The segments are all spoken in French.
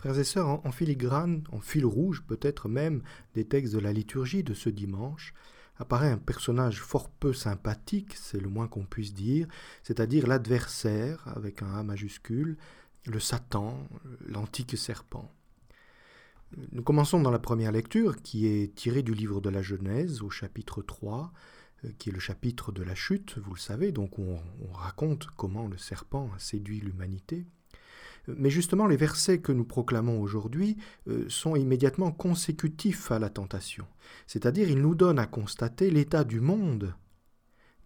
Frères et sœurs, en, filigrane, en fil rouge peut-être même des textes de la liturgie de ce dimanche, apparaît un personnage fort peu sympathique, c'est le moins qu'on puisse dire, c'est-à-dire l'adversaire, avec un A majuscule, le Satan, l'antique serpent. Nous commençons dans la première lecture, qui est tirée du livre de la Genèse, au chapitre 3, euh, qui est le chapitre de la chute, vous le savez, donc on raconte comment le serpent a séduit l'humanité. Mais justement, les versets que nous proclamons aujourd'hui euh, sont immédiatement consécutifs à la tentation. C'est-à-dire, ils nous donnent à constater l'état du monde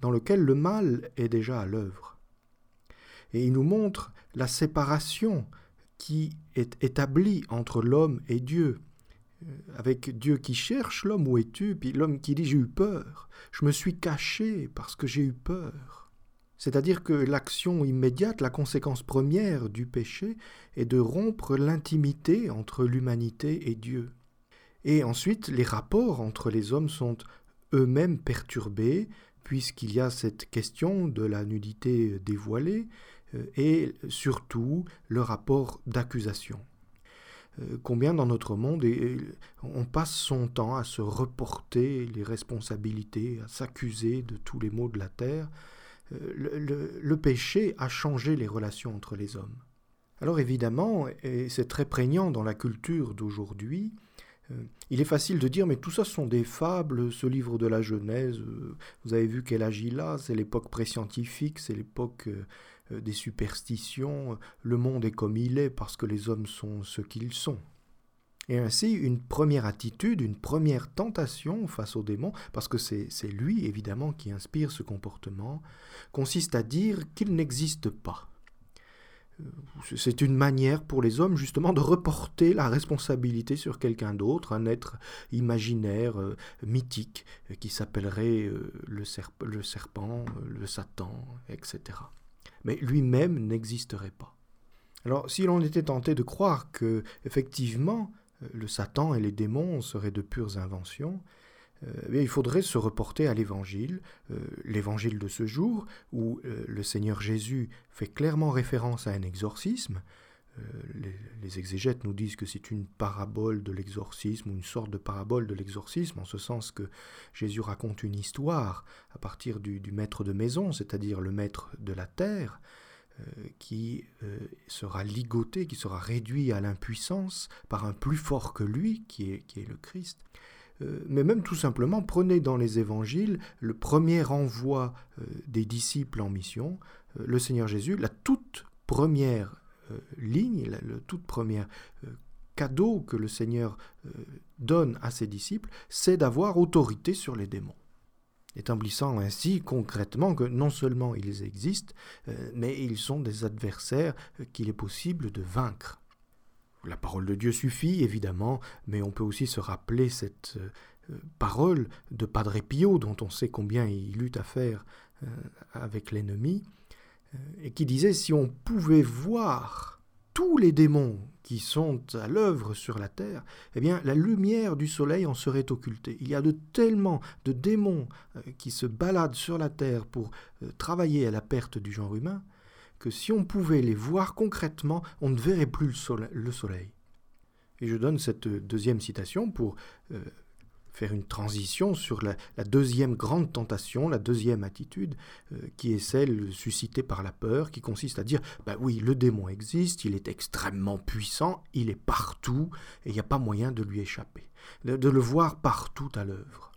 dans lequel le mal est déjà à l'œuvre. Et ils nous montrent la séparation qui est établie entre l'homme et Dieu. Euh, avec Dieu qui cherche l'homme où es-tu, puis l'homme qui dit j'ai eu peur, je me suis caché parce que j'ai eu peur. C'est-à-dire que l'action immédiate, la conséquence première du péché, est de rompre l'intimité entre l'humanité et Dieu. Et ensuite, les rapports entre les hommes sont eux-mêmes perturbés, puisqu'il y a cette question de la nudité dévoilée, euh, et surtout le rapport d'accusation. Euh, combien dans notre monde on passe son temps à se reporter les responsabilités, à s'accuser de tous les maux de la terre, euh, le, péché a changé les relations entre les hommes. Alors évidemment, et c'est très prégnant dans la culture d'aujourd'hui, euh, il est facile de dire mais tout ça sont des fables, ce livre de la Genèse, euh, vous avez vu qu'elle agit là, c'est l'époque pré-scientifique, c'est l'époque des superstitions, le monde est comme il est parce que les hommes sont ce qu'ils sont. Et ainsi, une première attitude, une première tentation face au démon, parce que c'est lui évidemment qui inspire ce comportement, consiste à dire qu'il n'existe pas. Euh, c'est une manière pour les hommes justement de reporter la responsabilité sur quelqu'un d'autre, un être imaginaire, euh, mythique, euh, qui s'appellerait le, le serpent, le Satan, etc. Mais lui-même n'existerait pas. Alors si l'on était tenté de croire que, effectivement, le Satan et les démons seraient de pures inventions, euh, il faudrait se reporter à l'Évangile, euh, l'Évangile de ce jour, où euh, le Seigneur Jésus fait clairement référence à un exorcisme. Les, exégètes nous disent que c'est une parabole de l'exorcisme, ou une sorte de parabole de l'exorcisme, en ce sens que Jésus raconte une histoire à partir du maître de maison, c'est-à-dire le maître de la terre, euh, qui euh, sera ligoté, qui sera réduit à l'impuissance par un plus fort que lui, qui est, qui est le Christ. Euh, mais même tout simplement, prenez dans les évangiles le premier envoi des disciples en mission, le Seigneur Jésus, la toute première ligne, le toute première cadeau que le Seigneur donne à ses disciples, c'est d'avoir autorité sur les démons établissant ainsi concrètement que non seulement ils existent, euh, mais ils sont des adversaires euh, qu'il est possible de vaincre. La parole de Dieu suffit, évidemment, mais on peut aussi se rappeler cette euh, parole de Padre Pio, dont on sait combien il eut à faire avec l'ennemi, et qui disait si on pouvait voir tous les démons qui sont à l'œuvre sur la terre, eh bien la lumière du soleil en serait occultée. Il y a de tellement de démons euh, qui se baladent sur la terre pour euh, travailler à la perte du genre humain que si on pouvait les voir concrètement, on ne verrait plus le soleil. Et je donne cette deuxième citation pour euh, faire une transition sur la, deuxième grande tentation, la deuxième attitude, euh, qui est celle suscitée par la peur, qui consiste à dire, bah oui, le démon existe, il est extrêmement puissant, il est partout, et il n'y a pas moyen de lui échapper, de, le voir partout à l'œuvre.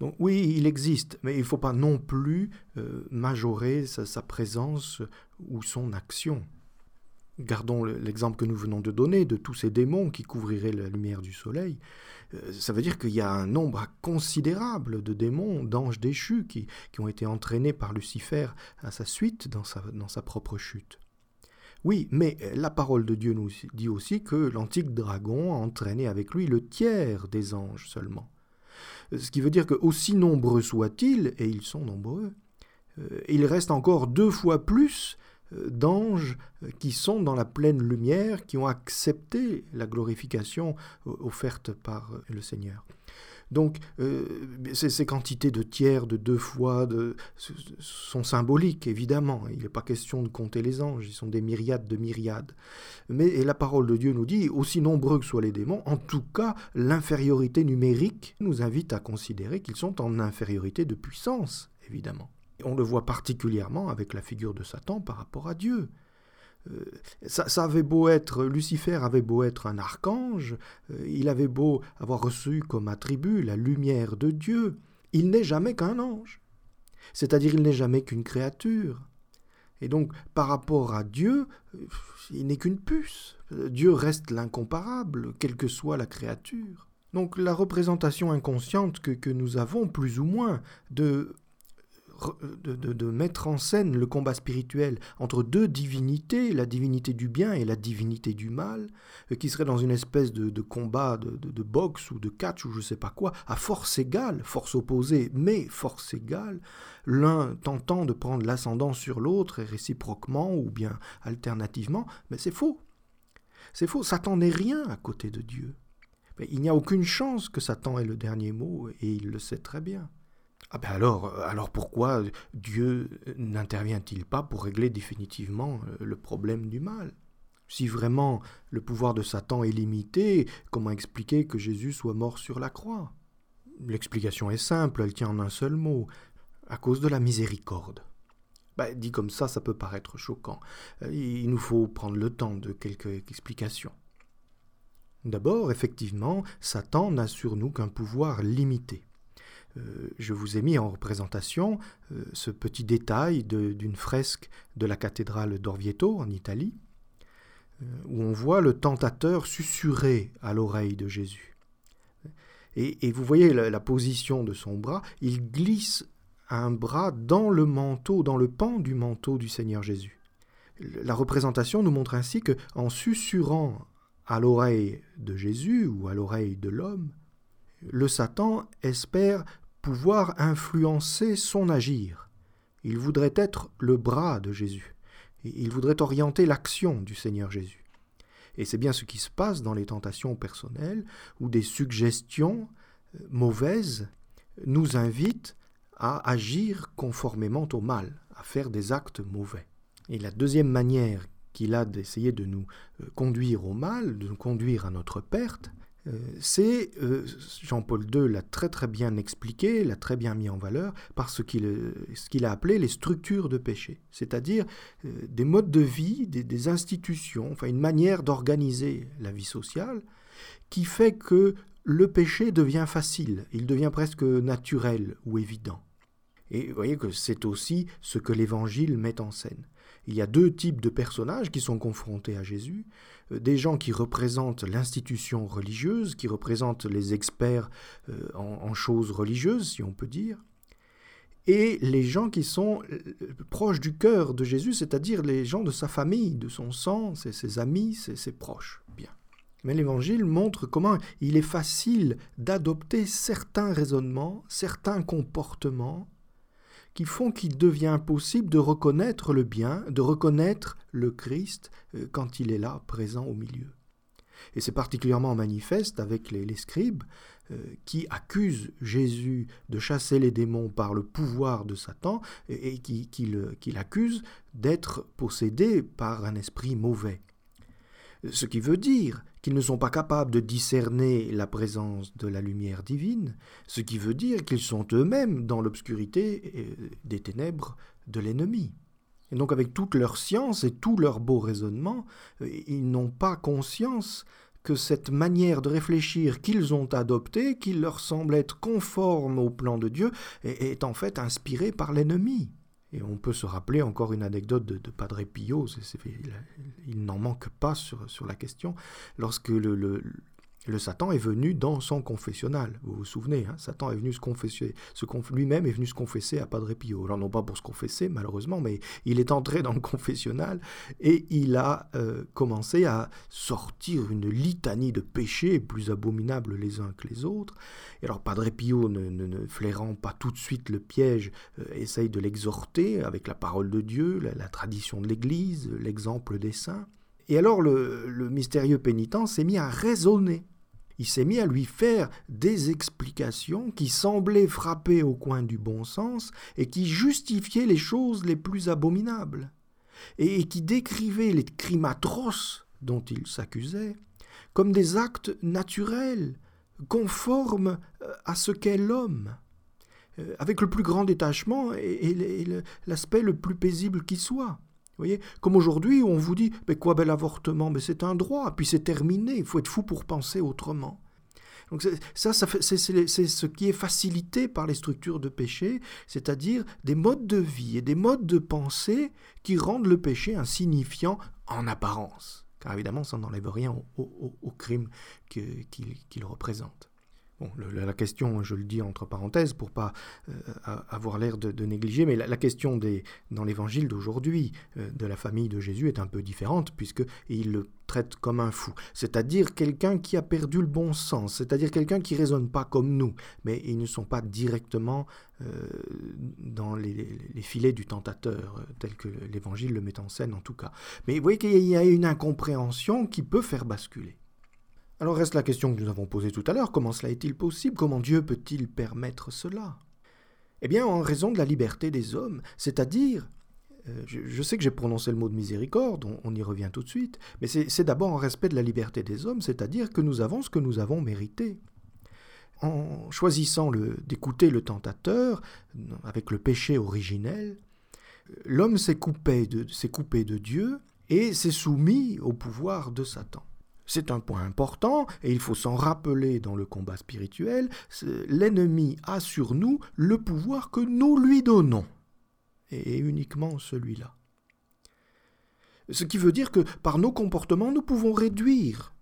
Donc oui, il existe, mais il ne faut pas non plus euh, majorer sa, présence ou son action. Gardons l'exemple que nous venons de donner de tous ces démons qui couvriraient la lumière du soleil. Euh, ça veut dire qu'il y a un nombre considérable de démons, d'anges déchus, qui, ont été entraînés par Lucifer à sa suite dans sa, propre chute. Oui, mais la parole de Dieu nous dit aussi que l'antique dragon a entraîné avec lui le tiers des anges seulement. Ce qui veut dire que aussi nombreux soient-ils, et ils sont nombreux, euh, il reste encore deux fois plus euh, d'anges euh, qui sont dans la pleine lumière, qui ont accepté la glorification offerte par euh, le Seigneur. Donc, euh, ces, quantités de tiers, de deux fois, sont symboliques, évidemment. Il n'est pas question de compter les anges, ils sont des myriades de myriades. Mais la parole de Dieu nous dit, aussi nombreux que soient les démons, en tout cas, l'infériorité numérique nous invite à considérer qu'ils sont en infériorité de puissance, évidemment. On le voit particulièrement avec la figure de Satan par rapport à Dieu. Euh, ça, avait beau être, Lucifer avait beau être un archange, euh, il avait beau avoir reçu comme attribut la lumière de Dieu, il n'est jamais qu'un ange. C'est-à-dire il n'est jamais qu'une créature. Et donc, par rapport à Dieu, euh, il n'est qu'une puce. Dieu reste l'incomparable, quelle que soit la créature. Donc la représentation inconsciente que, que nous avons, plus ou moins, de de, mettre en scène le combat spirituel entre deux divinités, la divinité du bien et la divinité du mal, euh, qui serait dans une espèce de, combat de, boxe ou de catch ou je ne sais pas quoi, à force égale, force opposée, mais force égale, l'un tentant de prendre l'ascendant sur l'autre et réciproquement ou bien alternativement, mais c'est faux. C'est faux, Satan n'est rien à côté de Dieu. Il n'y a aucune chance que Satan ait le dernier mot, et il le sait très bien. Ah ben alors, euh, alors pourquoi Dieu n'intervient-il pas pour régler définitivement euh, le problème du mal? Si vraiment le pouvoir de Satan est limité, comment expliquer que Jésus soit mort sur la croix? L'explication est simple, elle tient en un seul mot, à cause de la miséricorde. Ben, dit comme ça, ça peut paraître choquant. Euh, il nous faut prendre le temps de quelques explications. D'abord, effectivement, Satan n'a sur nous qu'un pouvoir limité. Euh, je vous ai mis en représentation euh, ce petit détail d'une fresque de la cathédrale d'Orvieto en Italie, euh, où on voit le tentateur susurrer à l'oreille de Jésus. Et, vous voyez la, position de son bras, il glisse un bras dans le manteau, dans le pan du manteau du Seigneur Jésus. La représentation nous montre ainsi que, en susurrant à l'oreille de Jésus ou à l'oreille de l'homme, le Satan espère pouvoir influencer son agir. Il voudrait être le bras de Jésus. Il voudrait orienter l'action du Seigneur Jésus. Et c'est bien ce qui se passe dans les tentations personnelles, où des suggestions euh, mauvaises nous invitent à agir conformément au mal, à faire des actes mauvais. Et la deuxième manière qu'il a d'essayer de nous euh, conduire au mal, de nous conduire à notre perte, c'est, euh, Jean-Paul II l'a très très bien expliqué, l'a très bien mis en valeur, par ce qu'il, a appelé les structures de péché, c'est-à-dire euh, des modes de vie, des, institutions, enfin une manière d'organiser la vie sociale, qui fait que le péché devient facile, il devient presque naturel ou évident. Et vous voyez que c'est aussi ce que l'Évangile met en scène. Il y a deux types de personnages qui sont confrontés à Jésus. Euh, des gens qui représentent l'institution religieuse, qui représentent les experts euh, en, choses religieuses, si on peut dire, et les gens qui sont euh, proches du cœur de Jésus, c'est-à-dire les gens de sa famille, de son sang, ses, amis, ses proches. Bien. Mais l'Évangile montre comment il est facile d'adopter certains raisonnements, certains comportements qui font qu'il devient possible de reconnaître le bien, de reconnaître le Christ euh, quand il est là, présent au milieu. Et c'est particulièrement manifeste avec les, scribes euh, qui accusent Jésus de chasser les démons par le pouvoir de Satan et, qui, qui l'accusent d'être possédé par un esprit mauvais. Ce qui veut dire qu'ils ne sont pas capables de discerner la présence de la lumière divine, ce qui veut dire qu'ils sont eux-mêmes dans l'obscurité euh, des ténèbres de l'ennemi. Et donc avec toute leur science et tout leur beau raisonnement, euh, ils n'ont pas conscience que cette manière de réfléchir qu'ils ont adoptée, qui leur semble être conforme au plan de Dieu, est en fait inspirée par l'ennemi. Et on peut se rappeler encore une anecdote de, Padre Pio, il, n'en manque pas sur, sur, la question, lorsque le, le Satan est venu dans son confessionnal. Vous vous souvenez, hein, Satan est venu se confesser, lui-même est venu se confesser à Padre Pio. Alors non pas pour se confesser, malheureusement, mais il est entré dans le confessionnal et il a euh, commencé à sortir une litanie de péchés plus abominables les uns que les autres. Et alors Padre Pio, ne, flairant pas tout de suite le piège, euh, essaye de l'exhorter avec la parole de Dieu, la tradition de l'Église, l'exemple des saints. Et alors le, le mystérieux pénitent s'est mis à raisonner Il s'est mis à lui faire des explications qui semblaient frapper au coin du bon sens et qui justifiaient les choses les plus abominables, et qui décrivaient les crimes atroces dont il s'accusait comme des actes naturels, conformes euh, à ce qu'est l'homme, euh, avec le plus grand détachement et, l'aspect le plus paisible qui soit. Voyez Comme aujourd'hui, on vous dit Mais quoi, bel avortement Mais c'est un droit, puis c'est terminé, il faut être fou pour penser autrement. Donc ça c'est ce qui est facilité par les structures de péché, c'est-à-dire des modes de vie et des modes de pensée qui rendent le péché insignifiant en apparence. Car évidemment, ça n'enlève rien au, crime qu'il représente. La question, je le dis entre parenthèses pour pas euh, avoir l'air de, négliger, mais la, question des, dans l'évangile d'aujourd'hui euh, de la famille de Jésus est un peu différente puisque il le traite comme un fou, c'est-à-dire quelqu'un qui a perdu le bon sens, c'est-à-dire quelqu'un qui raisonne pas comme nous, mais ils ne sont pas directement euh, dans les, les, filets du tentateur, tel que l'évangile le met en scène en tout cas. Mais vous voyez qu'il y a une incompréhension qui peut faire basculer. Alors reste la question que nous avons posée tout à l'heure, comment cela est-il possible? Comment Dieu peut-il permettre cela? Eh bien en raison de la liberté des hommes, c'est-à-dire, euh, je, sais que j'ai prononcé le mot de miséricorde, on, y revient tout de suite, mais c'est d'abord en respect de la liberté des hommes, c'est-à-dire que nous avons ce que nous avons mérité. En choisissant d'écouter le tentateur, avec le péché originel, l'homme s'est coupé, coupé de Dieu et s'est soumis au pouvoir de Satan. C'est un point important et il faut s'en rappeler dans le combat spirituel. L'ennemi a sur nous le pouvoir que nous lui donnons, et uniquement celui-là. Ce qui veut dire que par nos comportements, nous pouvons réduire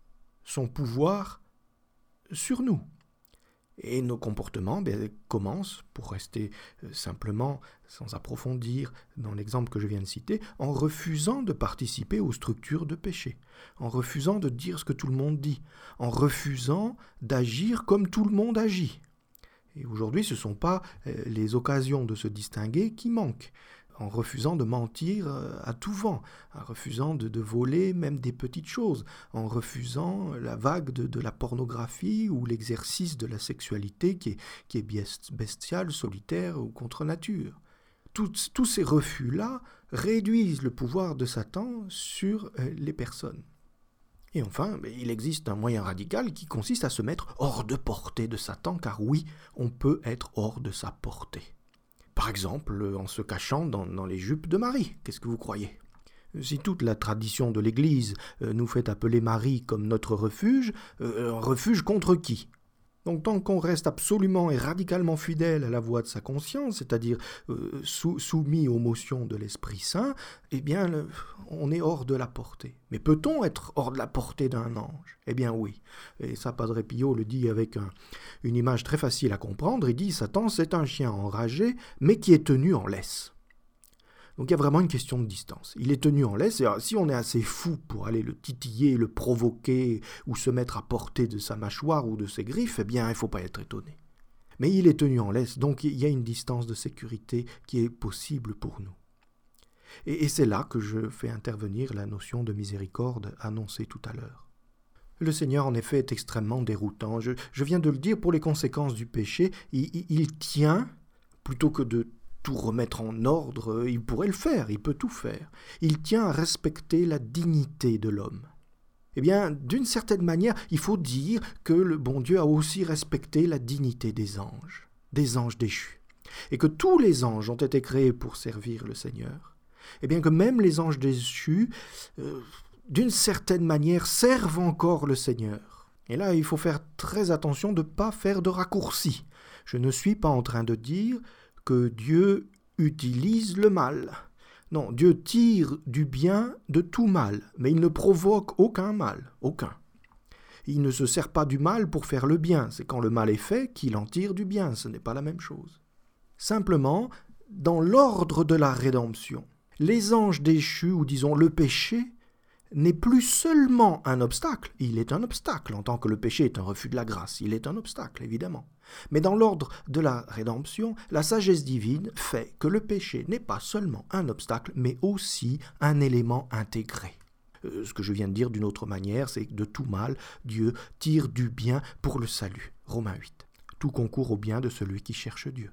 son pouvoir sur nous. Et nos comportements ben, commencent, pour rester euh, simplement sans approfondir dans l'exemple que je viens de citer, en refusant de participer aux structures de péché, en refusant de dire ce que tout le monde dit, en refusant d'agir comme tout le monde agit. Et aujourd'hui, ce ne sont pas euh, les occasions de se distinguer qui manquent en refusant de mentir euh, à tout vent, en refusant de, voler même des petites choses, en refusant la vague de, la pornographie ou l'exercice de la sexualité qui est, bestiale, solitaire ou contre nature. Tous, tous ces refus-là réduisent le pouvoir de Satan sur euh, les personnes. Et enfin, ben, il existe un moyen radical qui consiste à se mettre hors de portée de Satan, car oui, on peut être hors de sa portée. Par exemple, en se cachant dans, les jupes de Marie. Qu'est-ce que vous croyez? Si toute la tradition de l'Église euh, nous fait appeler Marie comme notre refuge, euh, refuge contre qui? Donc tant qu'on reste absolument et radicalement fidèle à la voix de sa conscience, c'est-à-dire euh, soumis aux motions de l'Esprit Saint, eh bien on est hors de la portée. Mais peut-on être hors de la portée d'un ange? Eh bien oui. Et ça, Padre Pio le dit avec une image très facile à comprendre. Il dit Satan, c'est un chien enragé, mais qui est tenu en laisse. Donc il y a vraiment une question de distance. Il est tenu en laisse, et si on est assez fou pour aller le titiller, le provoquer, ou se mettre à portée de sa mâchoire ou de ses griffes, eh bien il ne faut pas être étonné. Mais il est tenu en laisse, donc il y a une distance de sécurité qui est possible pour nous. Et, c'est là que je fais intervenir la notion de miséricorde annoncée tout à l'heure. Le Seigneur, en effet, est extrêmement déroutant. Je, viens de le dire pour les conséquences du péché. il tient, plutôt que de tout remettre en ordre, il pourrait le faire, il peut tout faire. Il tient à respecter la dignité de l'homme. Eh bien, d'une certaine manière, il faut dire que le bon Dieu a aussi respecté la dignité des anges, des anges déchus, et que tous les anges ont été créés pour servir le Seigneur. Eh bien que même les anges déchus, euh, d'une certaine manière, servent encore le Seigneur. Et là, il faut faire très attention de ne pas faire de raccourcis. Je ne suis pas en train de dire que Dieu utilise le mal. Non, Dieu tire du bien de tout mal, mais il ne provoque aucun mal, aucun. Il ne se sert pas du mal pour faire le bien, c'est quand le mal est fait qu'il en tire du bien, ce n'est pas la même chose. Simplement, dans l'ordre de la rédemption, les anges déchus, ou disons le péché, n'est plus seulement un obstacle, il est un obstacle en tant que le péché est un refus de la grâce, il est un obstacle évidemment. Mais dans l'ordre de la rédemption, la sagesse divine fait que le péché n'est pas seulement un obstacle, mais aussi un élément intégré. Euh, ce que je viens de dire d'une autre manière, c'est que de tout mal, Dieu tire du bien pour le salut. Romains 8. Tout concourt au bien de celui qui cherche Dieu.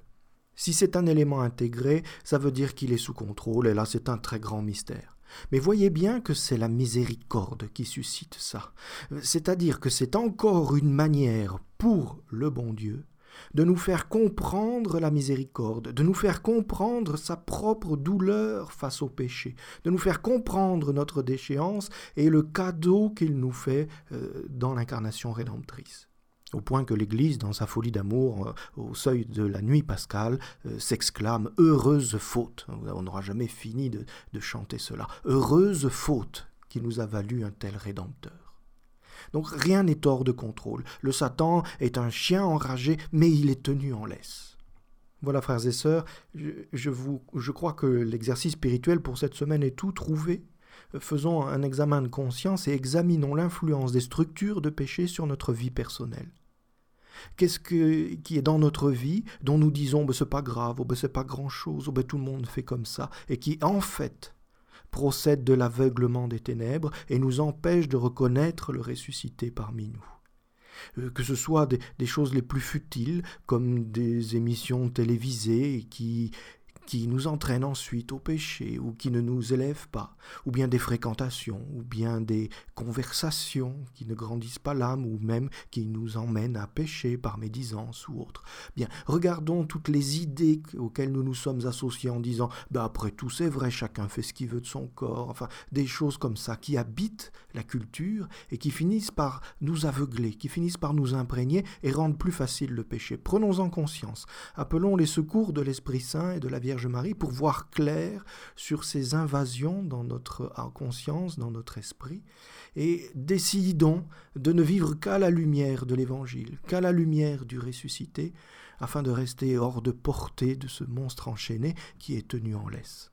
Si c'est un élément intégré, ça veut dire qu'il est sous contrôle, et là c'est un très grand mystère. Mais voyez bien que c'est la miséricorde qui suscite ça. C'est-à-dire que c'est encore une manière pour le bon Dieu de nous faire comprendre la miséricorde, de nous faire comprendre sa propre douleur face au péché, de nous faire comprendre notre déchéance et le cadeau qu'il nous fait euh, dans l'incarnation rédemptrice au point que l'Église, dans sa folie d'amour, euh, au seuil de la nuit pascale, euh, s'exclame Heureuse faute. On n'aura jamais fini de, chanter cela. Heureuse faute qui nous a valu un tel Rédempteur. Donc rien n'est hors de contrôle. Le Satan est un chien enragé, mais il est tenu en laisse. Voilà, frères et sœurs, je crois que l'exercice spirituel pour cette semaine est tout trouvé. Faisons un examen de conscience et examinons l'influence des structures de péché sur notre vie personnelle. Qu'est-ce qui est dans notre vie dont nous disons ben, c'est pas grave, oh, ben, c'est pas grand chose, oh, ben, tout le monde fait comme ça, et qui en fait procède de l'aveuglement des ténèbres et nous empêche de reconnaître le ressuscité parmi nous. Euh, que ce soit des, choses les plus futiles, comme des émissions télévisées qui qui nous entraînent ensuite au péché ou qui ne nous élèvent pas, ou bien des fréquentations, ou bien des conversations qui ne grandissent pas l'âme, ou même qui nous emmènent à pécher par médisance ou autre. Bien, regardons toutes les idées auxquelles nous nous sommes associés en disant bah après tout c'est vrai, chacun fait ce qu'il veut de son corps, enfin des choses comme ça qui habitent la culture et qui finissent par nous aveugler, qui finissent par nous imprégner et rendre plus facile le péché. Prenons-en conscience, appelons les secours de l'Esprit Saint et de la Pour voir clair sur ces invasions dans notre conscience, dans notre esprit, et décidons de ne vivre qu'à la lumière de l'Évangile, qu'à la lumière du ressuscité, afin de rester hors de portée de ce monstre enchaîné qui est tenu en laisse.